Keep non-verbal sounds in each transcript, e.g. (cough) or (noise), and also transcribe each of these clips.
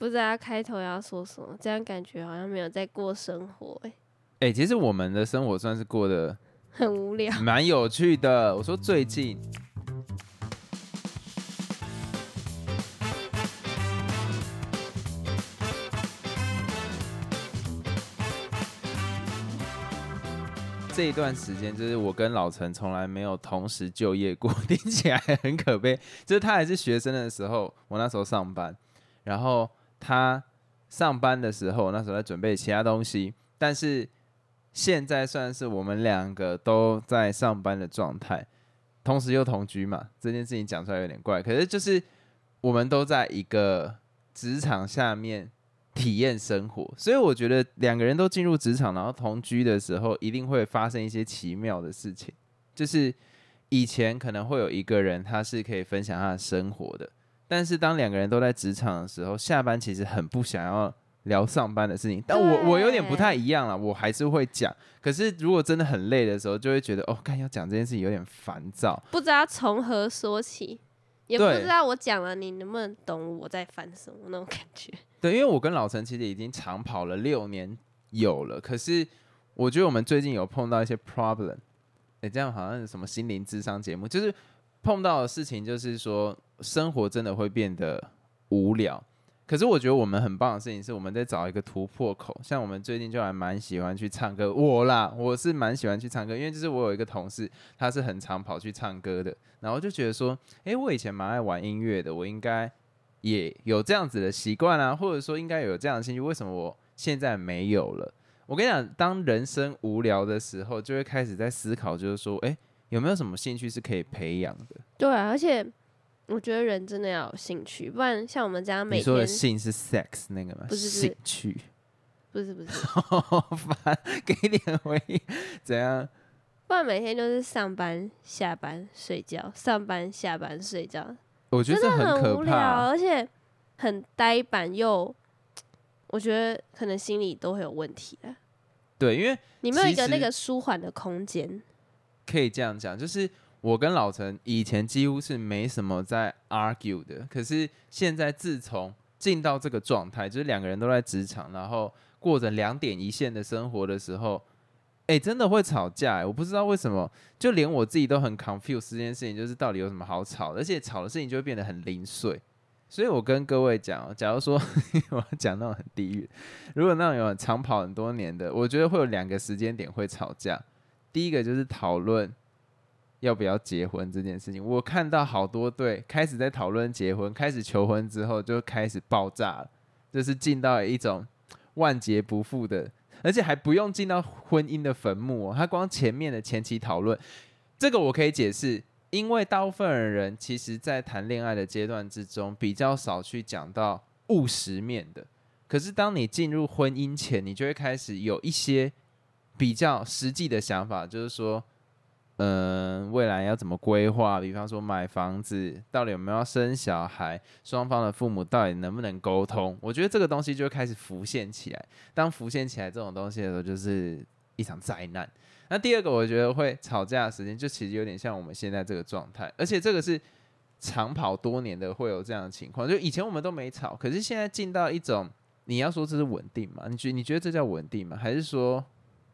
不知道开头要说什么，这样感觉好像没有在过生活、欸，哎、其实我们的生活算是过得 (laughs) 很无聊。蛮有趣的。我说最近，这一段时间，就是我跟老陈从来没有同时就业过，(laughs) 听起来很可悲。就是他还是学生的时候，我那时候上班，然后他上班的时候，那时候在准备其他东西，但是现在算是我们两个都在上班的状态，同时又同居嘛，这件事情讲出来有点怪，可是就是我们都在一个职场下面体验生活，所以我觉得两个人都进入职场，然后同居的时候，一定会发生一些奇妙的事情，就是以前可能会有一个人他是可以分享他的生活的，但是当两个人都在职场的时候，下班其实很不想要聊上班的事情。但我我有点不太一样了，我还是会讲。可是如果真的很累的时候，就会觉得哦，看要讲这件事情有点烦躁。不知道从何说起，也不知道我讲了你能不能懂我在烦什么那种感觉。对，因为我跟老陈其实已经长跑了六年有了，可是我觉得我们最近有碰到一些 problem。哎，这样好像是什么心灵智商节目，就是碰到的事情，就是说生活真的会变得无聊。可是我觉得我们很棒的事情是，我们在找一个突破口。像我们最近就还蛮喜欢去唱歌，我啦，我是蛮喜欢去唱歌，因为就是我有一个同事，他是很常跑去唱歌的，然后就觉得说，诶，我以前蛮爱玩音乐的，我应该也有这样子的习惯啊，或者说应该有这样的兴趣，为什么我现在没有了？我跟你讲，当人生无聊的时候，就会开始在思考，就是说，诶，有没有什么兴趣是可以培养的？对啊，而且我觉得人真的要有兴趣，不然像我们这样每你说的天性是 sex 那个吗？不是不是兴趣，不是不是，(laughs) 好烦，给点回应，怎样？不然每天就是上班、下班、睡觉，上班、下班、睡觉，我觉得这真的可无聊，怕。而且很呆板又，我觉得可能心里都会有问题的。对，因为你没有一其实个那个舒缓的空间，可以这样讲，就是我跟老陈以前几乎是没什么在 argue 的，可是现在自从进到这个状态，就是两个人都在职场，然后过着两点一线的生活的时候，哎、真的会吵架、欸。我不知道为什么，就连我自己都很 confuse 这件事情，就是到底有什么好吵，而且吵的事情就会变得很零碎。所以我跟各位讲，假如说 (laughs) 我要讲那种很地狱，如果那种有长跑很多年的，我觉得会有两个时间点会吵架。第一个就是讨论要不要结婚这件事情。我看到好多对开始在讨论结婚，开始求婚之后就开始爆炸了，就是进到一种万劫不复的，而且还不用进到婚姻的坟墓。他光前面的前期讨论，这个我可以解释，因为大部分人其实在谈恋爱的阶段之中比较少去讲到务实面的。可是当你进入婚姻前，你就会开始有一些比较实际的想法，就是说，嗯、未来要怎么规划？比方说买房子，到底有没有要生小孩？双方的父母到底能不能沟通？我觉得这个东西就会开始浮现起来。当浮现起来这种东西的时候，就是一场灾难。那第二个，我觉得会吵架的时间，就其实有点像我们现在这个状态，而且这个是长跑多年的会有这样的情况。就以前我们都没吵，可是现在进到一种，你要说这是稳定吗？你觉你觉得这叫稳定吗？还是说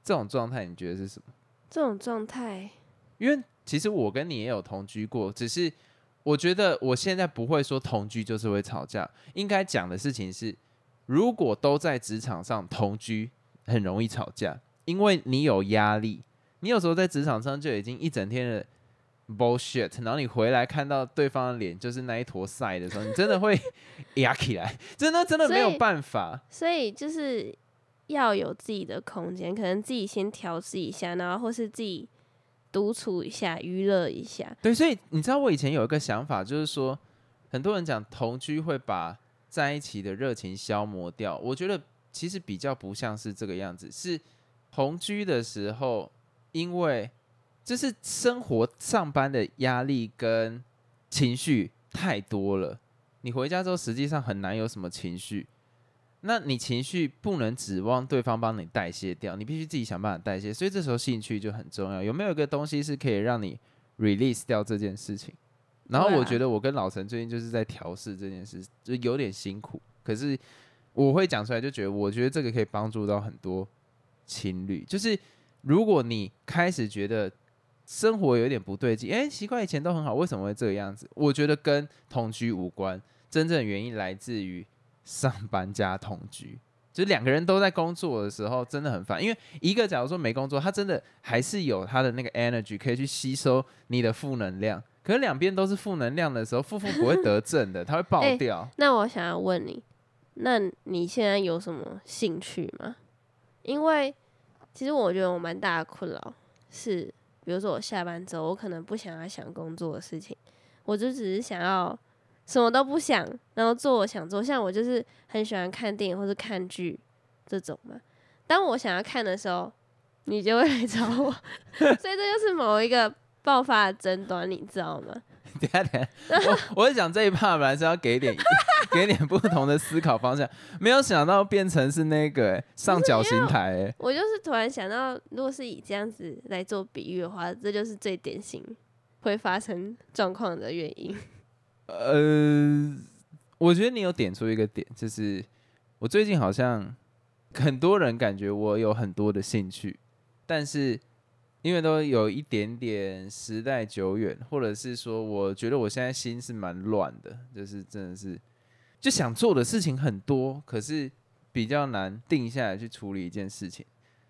这种状态你觉得是什么？这种状态，因为其实我跟你也有同居过，只是我觉得我现在不会说同居就是会吵架，应该讲的事情是，如果都在职场上同居，很容易吵架，因为你有压力，你有时候在职场上就已经一整天的 bullshit，然后你回来看到对方的脸就是那一坨晒的时候，你真的会 (laughs) 压起来，真的真的没有办法。所以就是要有自己的空间，可能自己先调试一下，然后或是自己独处一下、娱乐一下。对，所以你知道我以前有一个想法，就是说，很多人讲同居会把在一起的热情消磨掉。我觉得其实比较不像是这个样子，是同居的时候，因为就是生活上班的压力跟情绪太多了，你回家之后实际上很难有什么情绪。那你情绪不能指望对方帮你代谢掉，你必须自己想办法代谢。所以这时候兴趣就很重要。有没有一个东西是可以让你 release 掉这件事情？然后我觉得我跟老陈最近就是在调试这件事，就有点辛苦。可是我会讲出来，就觉得我觉得这个可以帮助到很多情侣，就是如果你开始觉得生活有点不对劲，哎、奇怪，以前都很好，为什么会这个样子？我觉得跟同居无关，真正原因来自于上班加同居。就是两个人都在工作的时候，真的很烦。因为一个假如说没工作，他真的还是有他的那个 energy 可以去吸收你的负能量。可是两边都是负能量的时候，负负不会得正的，他会爆掉。那我想要问你，那你现在有什么兴趣吗？因为其实我觉得我蛮大的困扰是，比如说我下班之后，我可能不想要想工作的事情，我就只是想要什么都不想，然后做我想做。像我就是很喜欢看电影或者看剧这种嘛。当我想要看的时候，你就会来找我，(laughs) 所以这就是某一个爆发的争端，你知道吗？等下等下，我我想这一趴本来是要给点 (laughs) 给点不同的思考方向，没有想到变成是那个、欸上绞刑台、欸。我就是突然想到，如果是以这样子来做比喻的话，这就是最典型会发生状况的原因。呃，我觉得你有点出一个点，就是我最近好像很多人感觉我有很多的兴趣，但是因为都有一点点时代久远，或者是说，我觉得我现在心是蛮乱的，就是真的是就想做的事情很多，可是比较难定下来去处理一件事情。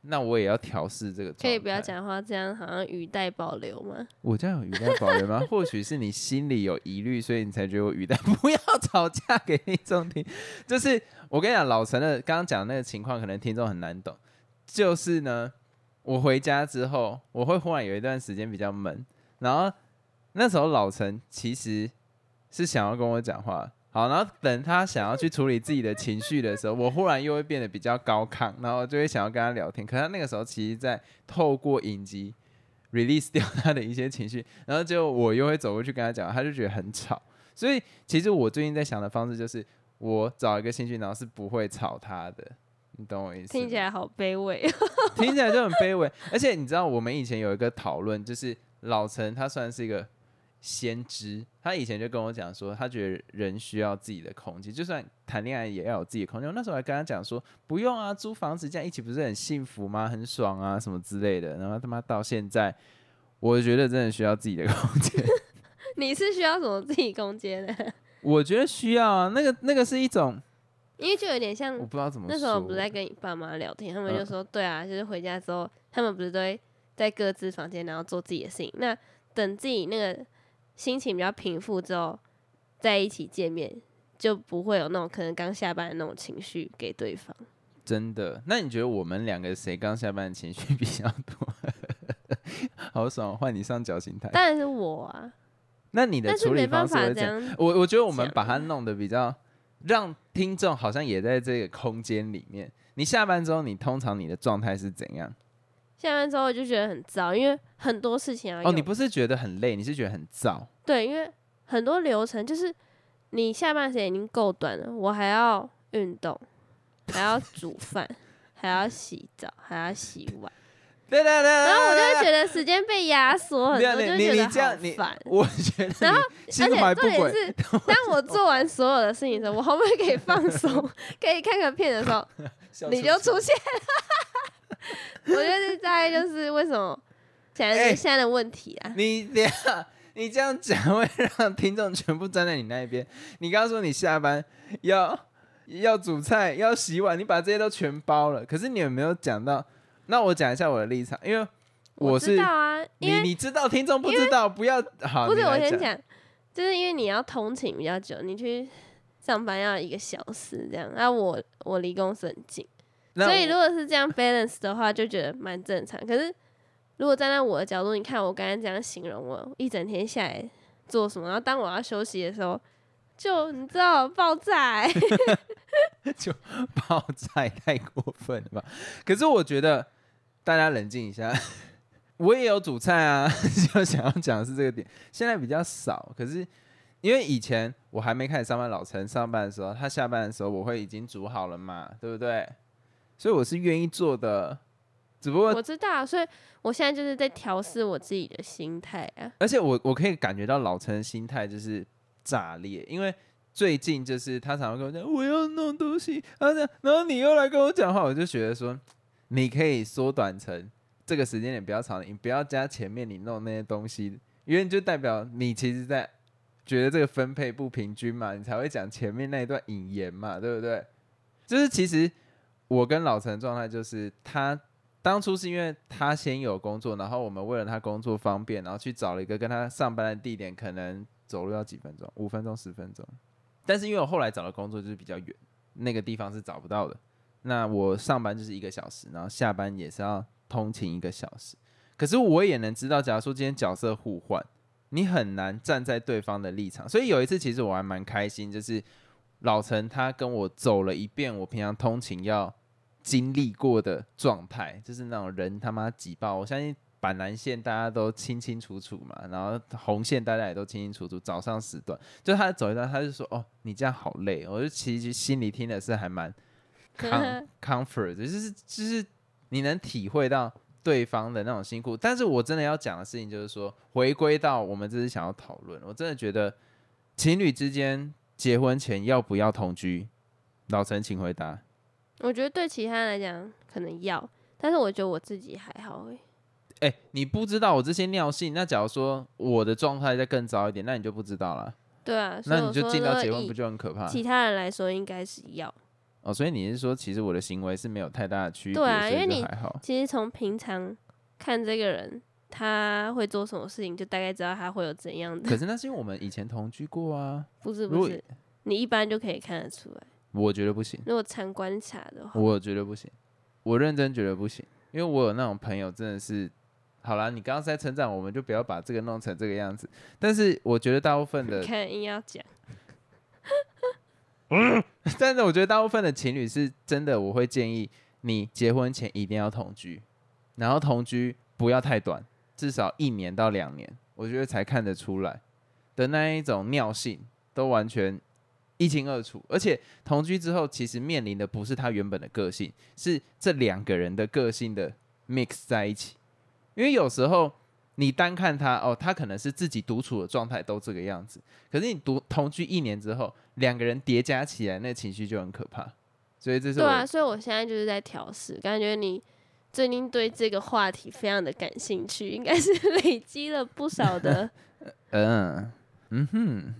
那我也要调试这个，可以不要。讲话这样，好像语带保留吗？(laughs) 我这样有语带保留吗？或许是你心里有疑虑，所以你才觉得我语带。不要吵架给听众听。就是我跟你讲，老陈的刚刚讲的那个情况，可能听众很难懂。就是呢，我回家之后，我会忽然有一段时间比较闷，然后那时候老陈其实是想要跟我讲话。好，然后等他想要去处理自己的情绪的时候，我忽然又会变得比较高亢，然后就会想要跟他聊天。可他那个时候其实在透过影集 release (laughs) 掉他的一些情绪，然后就我又会走过去跟他讲，他就觉得很吵。所以其实我最近在想的方式就是，我找一个兴趣，然后是不会吵他的，你懂我意思？听起来好卑微。(laughs) 听起来就很卑微。而且你知道，我们以前有一个讨论，就是老陈他算是一个先知，他以前就跟我讲说，他觉得人需要自己的空间，就算谈恋爱也要有自己的空间。我那时候还跟他讲说，不用啊，租房子这样一起不是很幸福吗？很爽啊，什么之类的。然后他妈到现在，我觉得真的需要自己的空间。你是需要什么自己空间的？我觉得需要啊，那个那个是一种，因为就有点像我不知道怎么说。那时候我不是在跟你爸妈聊天，他们就嗯说，对啊，就是回家之后，他们不是都会在各自房间，然后做自己的事情。那等自己那个心情比较平复之后，在一起见面，就不会有那种可能刚下班的那种情绪给对方。真的？那你觉得我们两个谁刚下班的情绪 (laughs) 比较多？好爽，换你上绞刑台。当然是我啊，那你的处理方式会怎样。我我觉得我们把它弄得比较，让听众好像也在这个空间里面。你下班之后，你通常你的状态是怎样？下班之后我就觉得很糟，因为很多事情要哦，你不是觉得很累，你是觉得很燥。对，因为很多流程就是你下班时间已经够短了，我还要运动，还要煮饭，还要洗澡，还要洗碗，(laughs) 对对对。然后我就会，觉得时间被压缩很多，就觉得好烦。我觉得然后而且。重点是，(laughs) 当我做完所有的事情的时候，我后面可以放松，(laughs) 可以看个片的时候，你就出现了。(laughs) 我觉得这大概就是为什么现在哎是现在的问题啊。你等一下，你这样讲会让听众全部站在你那一边。你刚刚说你下班要要煮菜、要洗碗，你把这些都全包了，可是你有没有讲到？那我讲一下我的立场，因为我是知道啊，因你为你知道，听众不知道，不要好。不是我先讲，就是因为你要通勤比较久，你去上班要一个小时这样，那、我我离公司很近，那所以如果是这样 balance 的话，就觉得蛮正常。可是如果站在我的角度，你看我刚刚这样形容我一整天下来做什么，然后当我要休息的时候，就你知道爆炸、欸，(laughs) (laughs) 爆炸太过分了吧？可是我觉得大家冷静一下，我也有煮菜啊，(laughs) 就想要讲的是这个点。现在比较少，可是因为以前我还没开始上班，老陈上班的时候，他下班的时候，我会已经煮好了嘛，对不对？所以我是愿意做的，只不过我知道，所以我现在就是在调试我自己的心态啊。而且我我可以感觉到老陈的心态就是炸裂，因为最近就是他常常跟我讲我要弄东西，然后然后你又来跟我讲话，我就觉得说你可以缩短成这个时间点比较长，你不要加前面你弄那些东西，因为就代表你其实在觉得这个分配不平均嘛，你才会讲前面那一段引言嘛，对不对？就是其实我跟老陈状态就是他。当初是因为他先有工作，然后我们为了他工作方便，然后去找了一个跟他上班的地点，可能走路要几分钟，五分钟、十分钟。但是因为我后来找的工作就是比较远，那个地方是找不到的。那我上班就是一个小时，然后下班也是要通勤一个小时。可是我也能知道，假如说今天角色互换，你很难站在对方的立场。所以有一次，其实我还蛮开心，就是老陈他跟我走了一遍，我平常通勤要。经历过的状态，就是那种人他妈挤爆。我相信板南线大家都清清楚楚嘛，然后红线大家也都清清楚楚。早上时段，就他走一段，他就说：“哦，你这样好累。”我就其实心里听的是还蛮 (laughs) comfort，就是就是你能体会到对方的那种辛苦。但是我真的要讲的事情就是说，回归到我们这是想要讨论，我真的觉得情侣之间结婚前要不要同居？老陈，请回答。我觉得对其他人来讲可能要，但是我觉得我自己还好诶。哎，你不知道我这些尿性，那假如说我的状态再更糟一点，那你就不知道了。对啊，那你就进到结婚不就很可怕？其他人来说应该是要。哦，所以你是说，其实我的行为是没有太大的区别？对啊，因为你还好。其实从平常看这个人他会做什么事情，就大概知道他会有怎样的。可是那是因为我们以前同居过啊。(laughs) 不是不是，你一般就可以看得出来。我觉得不行。如果常观察的话，我觉得不行。我认真觉得不行，因为我有那种朋友，真的是，好了，你刚刚在成长，我们就不要把这个弄成这个样子。但是我觉得大部分的，(laughs) 看硬要讲，(laughs) 但是我觉得大部分的情侣是真的，我会建议你结婚前一定要同居，然后同居不要太短，至少一年到两年，我觉得才看得出来的那一种尿性都完全。一清二楚，而且同居之后，其实面临的不是他原本的个性，是这两个人的个性的 mix 在一起。因为有时候你单看他，哦，他可能是自己独处的状态都这个样子，可是你独同居一年之后，两个人叠加起来，那情绪就很可怕。所以这是对啊，所以我现在就是在调试，感觉你最近对这个话题非常的感兴趣，应该是累积了不少的，(laughs) 嗯嗯哼。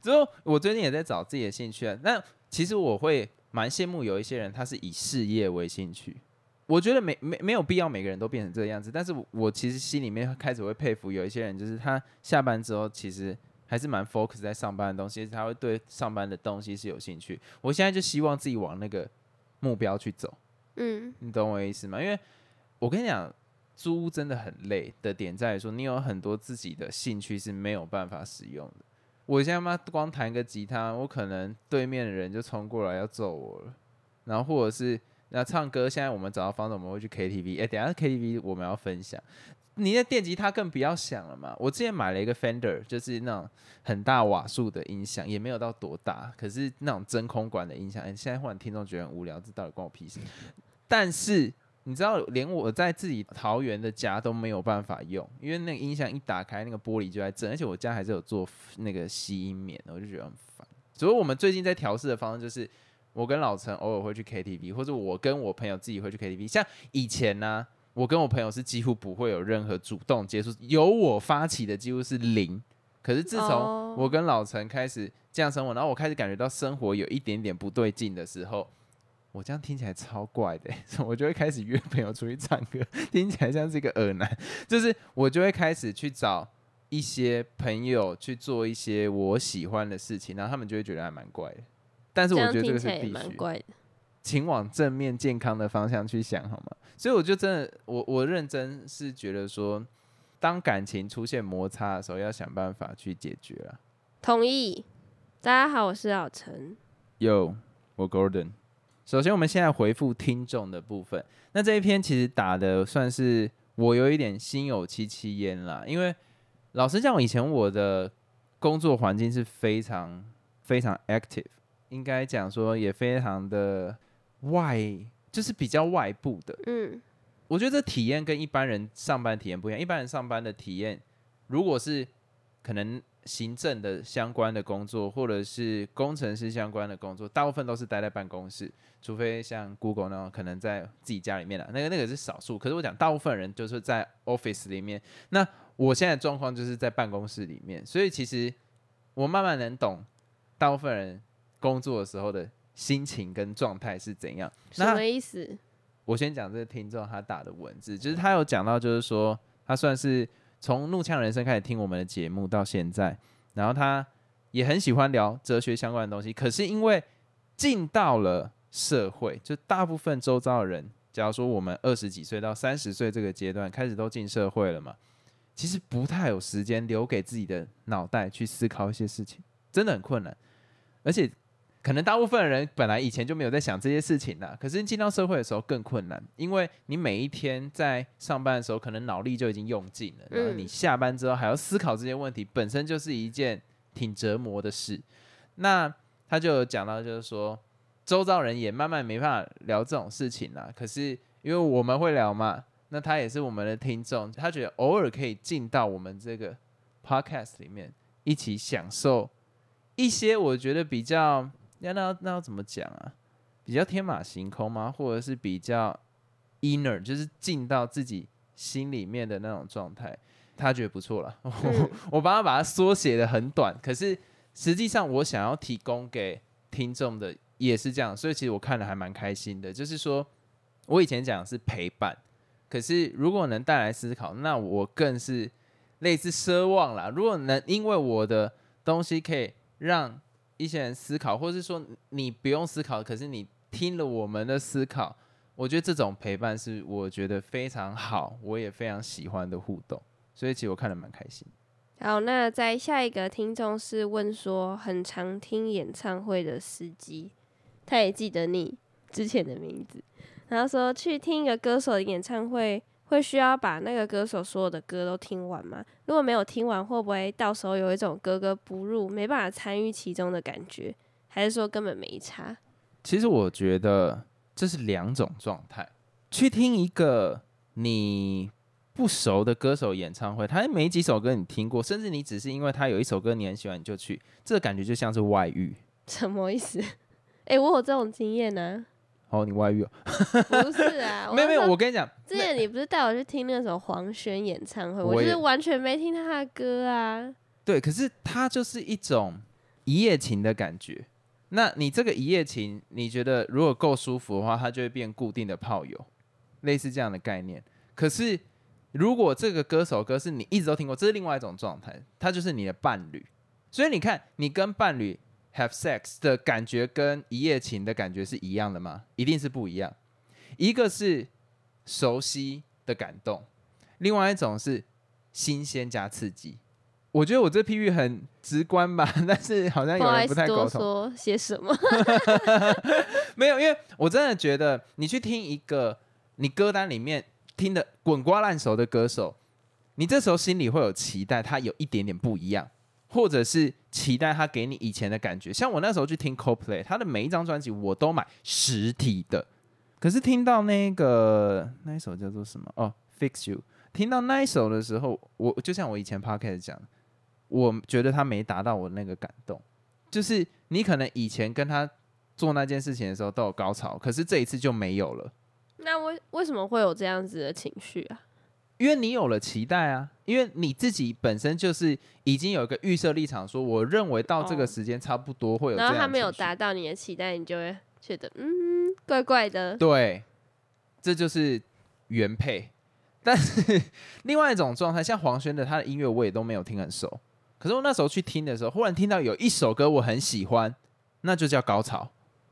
之后，我最近也在找自己的兴趣啊。那其实我会蛮羡慕有一些人，他是以事业为兴趣。我觉得没没没有必要每个人都变成这个样子。但是我其实心里面开始会佩服有一些人，就是他下班之后其实还是蛮 focus 在上班的东西，他会对上班的东西是有兴趣。我现在就希望自己往那个目标去走。嗯，你懂我意思吗？因为我跟你讲。租真的很累的点在于说，你有很多自己的兴趣是没有办法使用的。我现在妈光弹个吉他，我可能对面的人就冲过来要揍我了。然后或者是那唱歌，现在我们找到方子，我们会去 KTV。哎，等下 KTV 我们要分享。你的电吉他更不要想了嘛。我之前买了一个 Fender，就是那种很大瓦数的音响，也没有到多大，可是那种真空管的音响。哎，现在忽然听众觉得很无聊，这到底关我屁事？但是。你知道，连我在自己桃园的家都没有办法用，因为那个音响一打开，那个玻璃就在震，而且我家还是有做那个吸音棉，我就觉得很烦。所以，我们最近在调试的方式就是，我跟老陈偶尔会去 KTV，或者我跟我朋友自己会去 KTV。像以前呢，我跟我朋友是几乎不会有任何主动接触，由我发起的几乎是零。可是自从我跟老陈开始这样生活，然后我开始感觉到生活有一点点不对劲的时候。我这样听起来超怪的，(laughs) 我就会开始约朋友出去唱歌，听起来像是一个耳男，就是我就会开始去找一些朋友去做一些我喜欢的事情，然后他们就会觉得还蛮怪的。但是我觉得这个是必须，请往正面健康的方向去想好吗？所以我就真的，我我认真是觉得说，当感情出现摩擦的时候，要想办法去解决啊。同意。大家好，我是老陈。Yo，我 Gordon。首先，我们现在回复听众的部分。那这一篇其实打的算是我有一点心有戚戚焉啦，因为老实讲，以前我的工作环境是非常非常 active，应该讲说也非常的外，就是比较外部的。嗯，我觉得这体验跟一般人上班体验不一样。一般人上班的体验，如果是可能行政的相关的工作，或者是工程师相关的工作，大部分都是待在办公室，除非像 Google 那种可能在自己家里面的，那个那个是少数。可是我讲大部分人就是在 Office 里面。那我现在状况就是在办公室里面，所以其实我慢慢能懂大部分人工作的时候的心情跟状态是怎样。什么意思？我先讲这个听众他打的文字，就是他有讲到，就是说他算是。从怒呛人生开始听我们的节目到现在，然后他也很喜欢聊哲学相关的东西。可是因为进到了社会，就大部分周遭的人，假如说我们二十几岁到三十岁这个阶段开始都进社会了嘛，其实不太有时间留给自己的脑袋去思考一些事情，真的很困难，而且。可能大部分人本来以前就没有在想这些事情啦，可是进到社会的时候更困难，因为你每一天在上班的时候，可能脑力就已经用尽了，然后你下班之后还要思考这些问题，本身就是一件挺折磨的事。那他就讲到，就是说，周遭人也慢慢没办法聊这种事情了。可是因为我们会聊嘛，那他也是我们的听众，他觉得偶尔可以进到我们这个 podcast 里面，一起享受一些我觉得比较。那那那要怎么讲啊？比较天马行空吗？或者是比较 inner，就是进到自己心里面的那种状态？他觉得不错了。我我帮他把它缩写的很短，可是实际上我想要提供给听众的也是这样，所以其实我看了还蛮开心的。就是说我以前讲是陪伴，可是如果能带来思考，那我更是类似奢望啦。如果能因为我的东西可以让一些人思考，或是说你不用思考，可是你听了我们的思考，我觉得这种陪伴是我觉得非常好，我也非常喜欢的互动，所以其实我看得蛮开心。好，那在下一个听众是问说，很常听演唱会的司机，他也记得你之前的名字，然后说去听一个歌手的演唱会。会需要把那个歌手所有的歌都听完吗？如果没有听完，会不会到时候有一种格格不入、没办法参与其中的感觉？还是说根本没差？其实我觉得这是两种状态。去听一个你不熟的歌手演唱会，他没几首歌你听过，甚至你只是因为他有一首歌你很喜欢你就去，这个感觉就像是外遇。什么意思？(laughs) 哎，我有这种经验呢。哦，你外遇？(laughs) 不是啊，没有没有，我跟你讲，之前你不是带我去听那首黄轩演唱会，我就是完全没听他的歌啊。对，可是他就是一种一夜情的感觉。那你这个一夜情，你觉得如果够舒服的话，它就会变固定的炮友，类似这样的概念。可是如果这个歌手歌是你一直都听过，这是另外一种状态，他就是你的伴侣。所以你看，你跟伴侣。Have sex 的感觉跟一夜情的感觉是一样的吗？一定是不一样。一个是熟悉的感动，另外一种是新鲜加刺激。我觉得我这譬喻很直观吧，(laughs) 但是好像有人不太沟通。说些什么？(laughs) 没有，因为我真的觉得你去听一个你歌单里面听的滚瓜烂熟的歌手，你这时候心里会有期待，他有一点点不一样。或者是期待他给你以前的感觉，像我那时候去听 Coldplay，他的每一张专辑我都买实体的。可是听到那个那一首叫做什么哦，Fix You，听到那一首的时候，我就像我以前 Podcast 讲，我觉得他没达到我那个感动。就是你可能以前跟他做那件事情的时候都有高潮，可是这一次就没有了。那为为什么会有这样子的情绪啊？因为你有了期待啊，因为你自己本身就是已经有一个预设立场，说我认为到这个时间差不多会有。然后他没有达到你的期待，你就会觉得嗯，怪怪的。对，这就是原配。但是 (laughs) 另外一种状态，像黄轩的他的音乐，我也都没有听很熟。可是我那时候去听的时候，忽然听到有一首歌我很喜欢，那就叫高潮，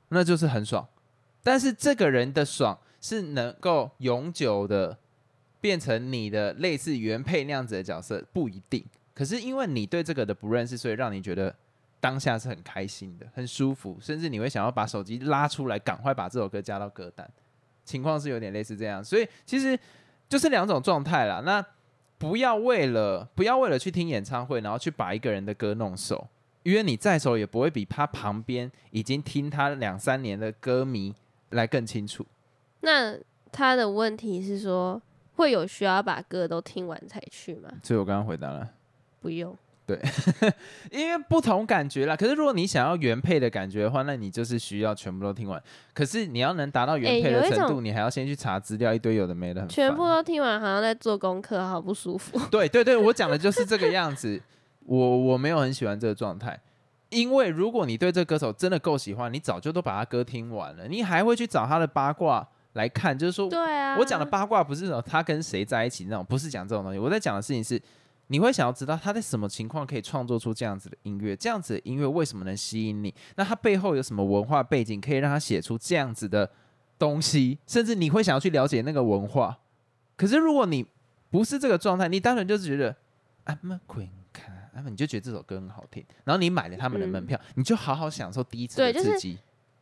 那就是很爽。但是这个人的爽是能够永久的。变成你的类似原配那样子的角色不一定，可是因为你对这个的不认识，所以让你觉得当下是很开心的、很舒服，甚至你会想要把手机拉出来，赶快把这首歌加到歌单。情况是有点类似这样，所以其实就是两种状态啦。那不要为了不要为了去听演唱会，然后去把一个人的歌弄熟，因为你在熟也不会比他旁边已经听他两三年的歌迷来更清楚。那他的问题是说。会有需要把歌都听完才去吗？所以我刚刚回答了，不用。对 (laughs) 因为不同感觉啦。可是如果你想要原配的感觉的话，那你就是需要全部都听完。可是你要能达到原配的程度，种你还要先去查资料，一堆有的没的，很全部都听完，好像在做功课，好不舒服。对对对，我讲的就是这个样子。我我没有很喜欢这个状态，因为如果你对这个歌手真的够喜欢，你早就都把他歌听完了，你还会去找他的八卦来看。就是说，对啊，我讲的八卦不是说他跟谁在一起那种，不是讲这种东西。我在讲的事情是，你会想要知道他在什么情况可以创作出这样子的音乐，这样子的音乐为什么能吸引你？那他背后有什么文化背景可以让他写出这样子的东西？甚至你会想要去了解那个文化。可是如果你不是这个状态，你单纯就是觉得 I'm a queen，看，啊你就觉得这首歌很好听，然后你买了他们的门票，你就好好享受第一次的对就是刺激。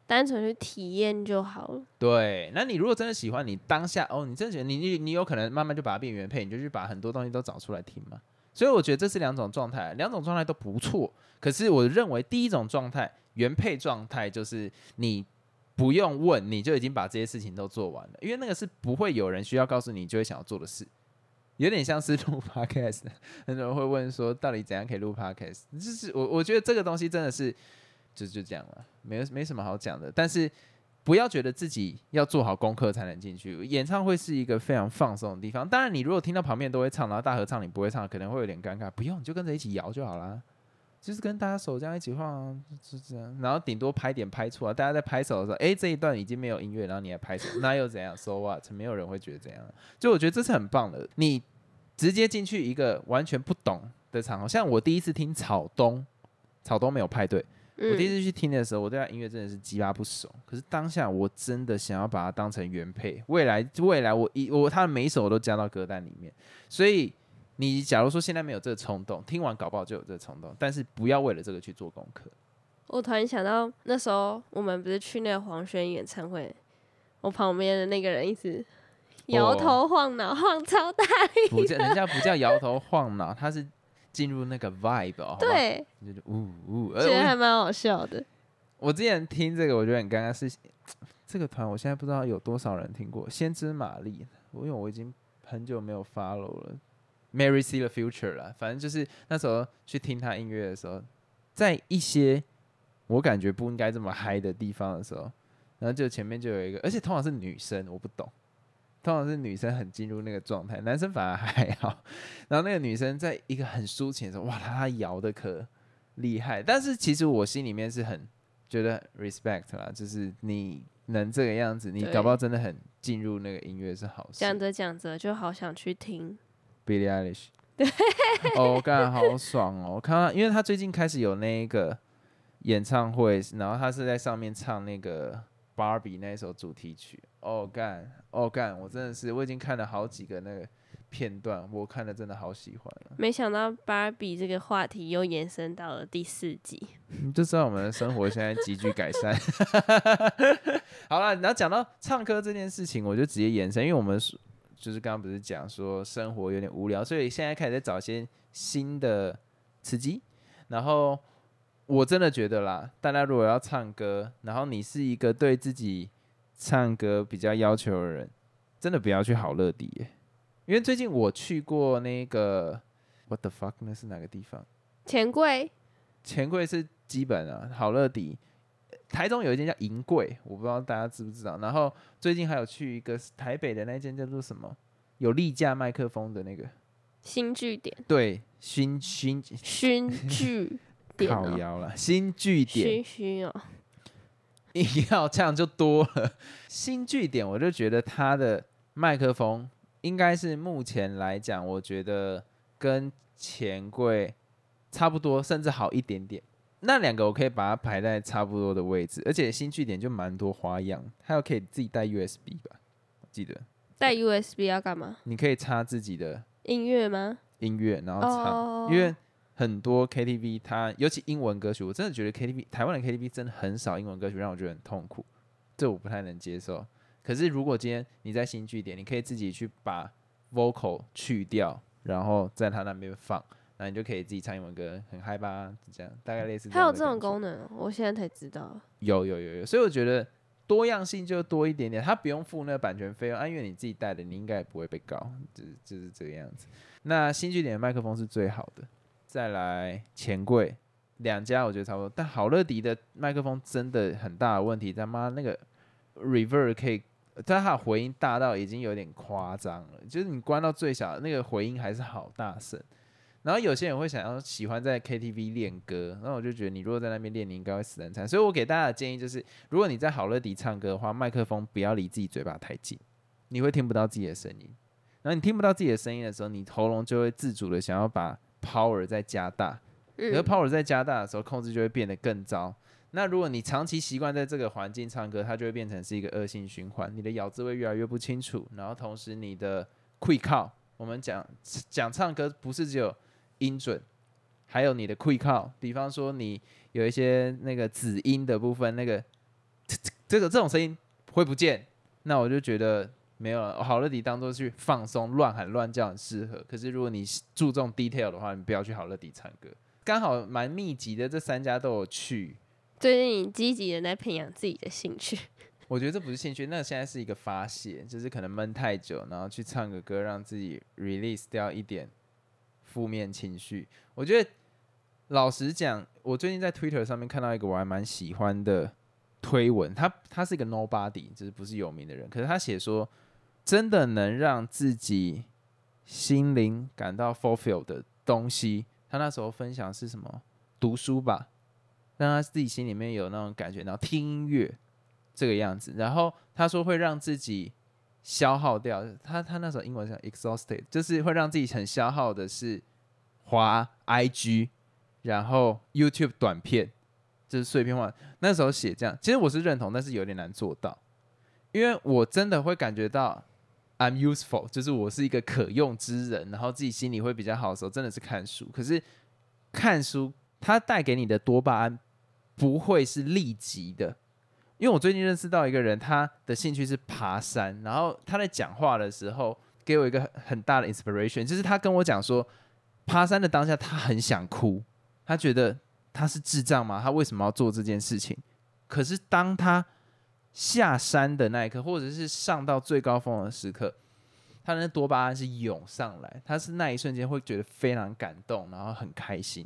单纯去体验就好了。对，那你如果真的喜欢，你当下哦，你真的觉得你你你有可能慢慢就把它变原配，你就去把很多东西都找出来听嘛。所以我觉得这是两种状态，两种状态都不错。可是我认为第一种状态原配状态就是你不用问，你就已经把这些事情都做完了，因为那个是不会有人需要告诉你就会想要做的事。有点像是录 (laughs) podcast，很多人会问说，到底怎样可以录 podcast？就是我我觉得这个东西真的是就就这样了，没有没什么好讲的。但是不要觉得自己要做好功课才能进去。演唱会是一个非常放松的地方。当然，你如果听到旁边都会唱，然后大合唱你不会唱，可能会有点尴尬。不用，你就跟着一起摇就好啦。就是跟大家手这样一起晃、啊，就这样。然后顶多拍点拍错啊。大家在拍手的时候，诶，这一段已经没有音乐，然后你还拍手，那又怎样？So what？没有人会觉得怎样。就我觉得这是很棒的。你直接进去一个完全不懂的场合，像我第一次听草东，草东没有派对。我第一嗯，次去听的时候，我对他音乐真的是鸡巴不熟。可是当下我真的想要把它当成原配，未来未来我一我他的每一首我都加到歌单里面。所以你假如说现在没有这个冲动，听完搞不好就有这个冲动，但是不要为了这个去做功课。我突然想到那时候我们不是去那个黄轩演唱会，我旁边的那个人一直摇头晃脑，(laughs) 晃超大力。不叫人家不叫摇头晃脑，他是进入那个 vibe 哦，对，就是呜呜。而觉得还蛮好笑的。我之前听这个，我觉得很尴尬，是 (tsk) 这个团我现在不知道有多少人听过《先知玛丽》，我因为我已经很久没有 follow 了。Mary See the Future 啦，反正就是那时候去听他音乐的时候，在一些我感觉不应该这么嗨的地方的时候，然后就前面就有一个，而且通常是女生，我不懂，通常是女生很进入那个状态，男生反而还好。(laughs) 然后那个女生在一个很抒情的时候，哇，她摇的可厉害，但是其实我心里面是很觉得 respect 啦，就是你能这个样子，你搞不好真的很进入那个音乐是好事。讲着讲着就好想去听。Billie Eilish，对哦，干好爽哦！我看到，因为他最近开始有那个演唱会，然后他是在上面唱那个 Barbie 那一首主题曲。哦干，哦干，我真的是我已经看了好几个那个片段，我看了真的好喜欢了。没想到芭比这个话题又延伸到了第四集。你 (laughs) 就知道我们的生活现在急剧改善。(laughs) 好了，然后讲到唱歌这件事情，我就直接延伸，因为我们就是刚刚不是讲说生活有点无聊，所以现在开始在找一些新的刺激。然后我真的觉得啦，大家如果要唱歌，然后你是一个对自己唱歌比较要求的人，真的不要去好乐迪耶，因为最近我去过那个 What the fuck，那是哪个地方？钱柜钱柜是基本啊，好乐迪。台中有一间叫银柜，我不知道大家知不知道。然后最近还有去一个台北的那间叫做什么，有立架麦克风的那个，新据点，对，新新新据点靠哦，腰了，新据点熏熏哦，硬要这样就多了。新据点我就觉得它的麦克风应该是目前来讲，我觉得跟钱柜差不多，甚至好一点点。那两个我可以把它排在差不多的位置，而且新据点就蛮多花样，还有可以自己带 USB 吧，我记得带 USB 要干嘛？你可以插自己的音乐吗？音乐，然后唱，哦，因为很多 KTV 它尤其英文歌曲，我真的觉得 KTV 台湾的 KTV 真的很少英文歌曲，让我觉得很痛苦，这我不太能接受。可是如果今天你在新据点，你可以自己去把 vocal 去掉，然后在他那边放，那你就可以自己唱英文歌，很嗨吧？这样大概类似还有这种功能哦，我现在才知道。有有有有，所以我觉得多样性就多一点点，他不用付那个版权费用，啊，因为你自己带的，你应该也不会被告，就是就是这个样子。那新据点的麦克风是最好的，再来钱柜，两家我觉得差不多。但好乐迪的麦克风真的很大的问题，他妈那个 reverb 可以，但它的回音大到已经有点夸张了，就是你关到最小，那个回音还是好大声。然后有些人会想要喜欢在 KTV 练歌，那我就觉得你如果在那边练，你应该会死人惨。所以我给大家的建议就是，如果你在好乐迪唱歌的话，麦克风不要离自己嘴巴太近，你会听不到自己的声音。然后你听不到自己的声音的时候，你喉咙就会自主的想要把 power 在加大，嗯而 power 在加大的时候，控制就会变得更糟。那如果你长期习惯在这个环境唱歌，它就会变成是一个恶性循环，你的咬字会越来越不清楚，然后同时你的 quick call，我们讲讲唱歌不是只有音准，还有你的 quick call，比方说你有一些那个子音的部分，那个 (tsk) 这个这种声音会不见，那我就觉得没有了。好乐迪当做去放松、乱喊乱叫很适合，可是如果你注重 detail 的话，你不要去好乐迪唱歌。刚好蛮密集的，这三家都有去。最近你积极的在培养自己的兴趣，(laughs) 我觉得这不是兴趣，那现在是一个发泄，就是可能闷太久，然后去唱个歌，让自己 release 掉一点负面情绪。我觉得老实讲，我最近在 Twitter 上面看到一个我还蛮喜欢的推文，他他是一个 nobody，就是不是有名的人，可是他写说，真的能让自己心灵感到 fulfill 的东西，他那时候分享是什么？读书吧，让他自己心里面有那种感觉，然后听音乐这个样子。然后他说会让自己消耗掉，他他那时候英文讲 exhausted，就是会让自己很消耗的是滑 IG，然后 YouTube 短片，就是碎片化。那时候写这样，其实我是认同，但是有点难做到，因为我真的会感觉到 I'm useful，就是我是一个可用之人，然后自己心里会比较好的时候，真的是看书。可是看书它带给你的多巴胺不会是立即的，因为我最近认识到一个人，他的兴趣是爬山，然后他在讲话的时候给我一个很很大的 inspiration，就是他跟我讲说，爬山的当下他很想哭，他觉得他是智障吗？他为什么要做这件事情？可是当他下山的那一刻，或者是上到最高峰的时刻，他的那多巴胺是涌上来，他是那一瞬间会觉得非常感动，然后很开心。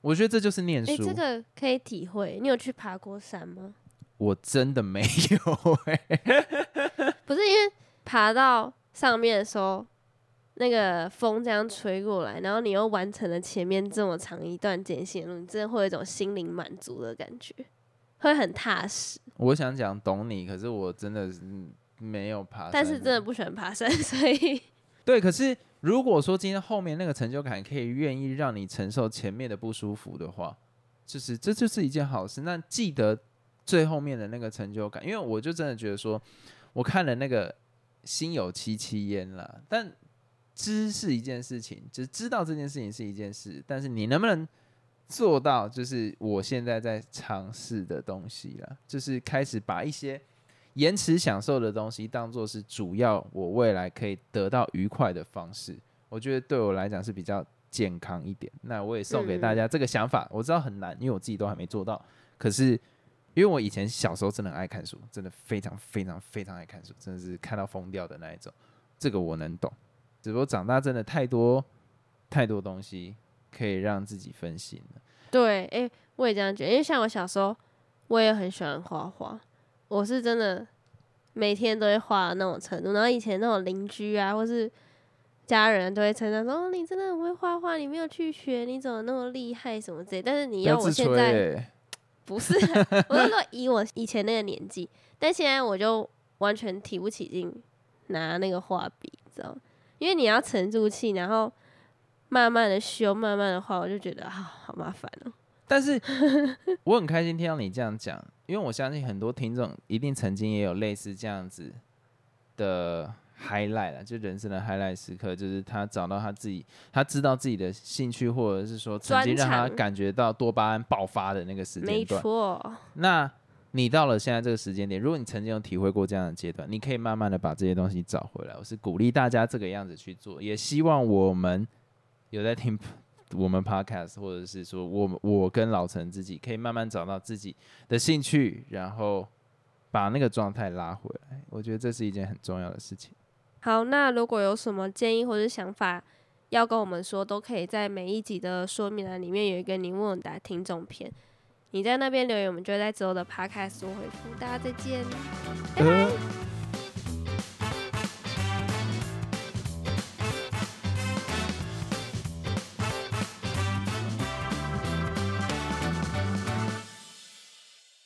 我觉得这就是念哎、书。这个可以体会。你有去爬过山吗？我真的没有哎、(laughs) 不是因为爬到上面的时候，那个风这样吹过来，然后你又完成了前面这么长一段艰险路，你真的会有一种心灵满足的感觉，会很踏实。我想讲懂你，可是我真的是没有爬山。但是真的不喜欢爬山，(laughs) 所以对，可是如果说今天后面那个成就感可以愿意让你承受前面的不舒服的话，就是这就是一件好事。那记得最后面的那个成就感，因为我就真的觉得说，我看了那个心有戚戚焉了，但知是一件事情，就是知道这件事情是一件事，但是你能不能做到，就是我现在在尝试的东西了，就是开始把一些延迟享受的东西当做是主要我未来可以得到愉快的方式，我觉得对我来讲是比较健康一点。那我也送给大家这个想法，我知道很难，因为我自己都还没做到。可是因为我以前小时候真的很爱看书，真的非常非常非常爱看书，真的是看到疯掉的那一种。这个我能懂，只不过长大真的太多太多东西可以让自己分心了。对，哎、我也这样觉得。因为像我小时候，我也很喜欢画画，我是真的每天都会画的那种程度。然后以前那种邻居啊，或是家人都会称赞说：“哦，你真的很会画画，你没有去学，你怎么那么厉害什么之类。”但是你要我现在欸，(laughs) 不是啊，我是说以我以前那个年纪，但现在我就完全提不起劲拿那个画笔，知道吗？因为你要沉住气，然后慢慢的修，慢慢的画，我就觉得啊，好麻烦哦、但是 (laughs) 我很开心听到你这样讲，因为我相信很多听众一定曾经也有类似这样子的 highlight 啊，就人生的 highlight 时刻，就是他找到他自己，他知道自己的兴趣，或者是说曾经让他感觉到多巴胺爆发的那个时间段。错，那你到了现在这个时间点，如果你曾经有体会过这样的阶段，你可以慢慢的把这些东西找回来。我是鼓励大家这个样子去做，也希望我们有在听 (laughs) 我们 podcast，或者是说我我跟老陈自己可以慢慢找到自己的兴趣，然后把那个状态拉回来。我觉得这是一件很重要的事情。好，那如果有什么建议或者想法，要跟我们说，都可以在每一集的说明栏里面有一个你问我答听众篇，你在那边留言，我们就会在之后的 podcast 做回复。大家再见，拜拜。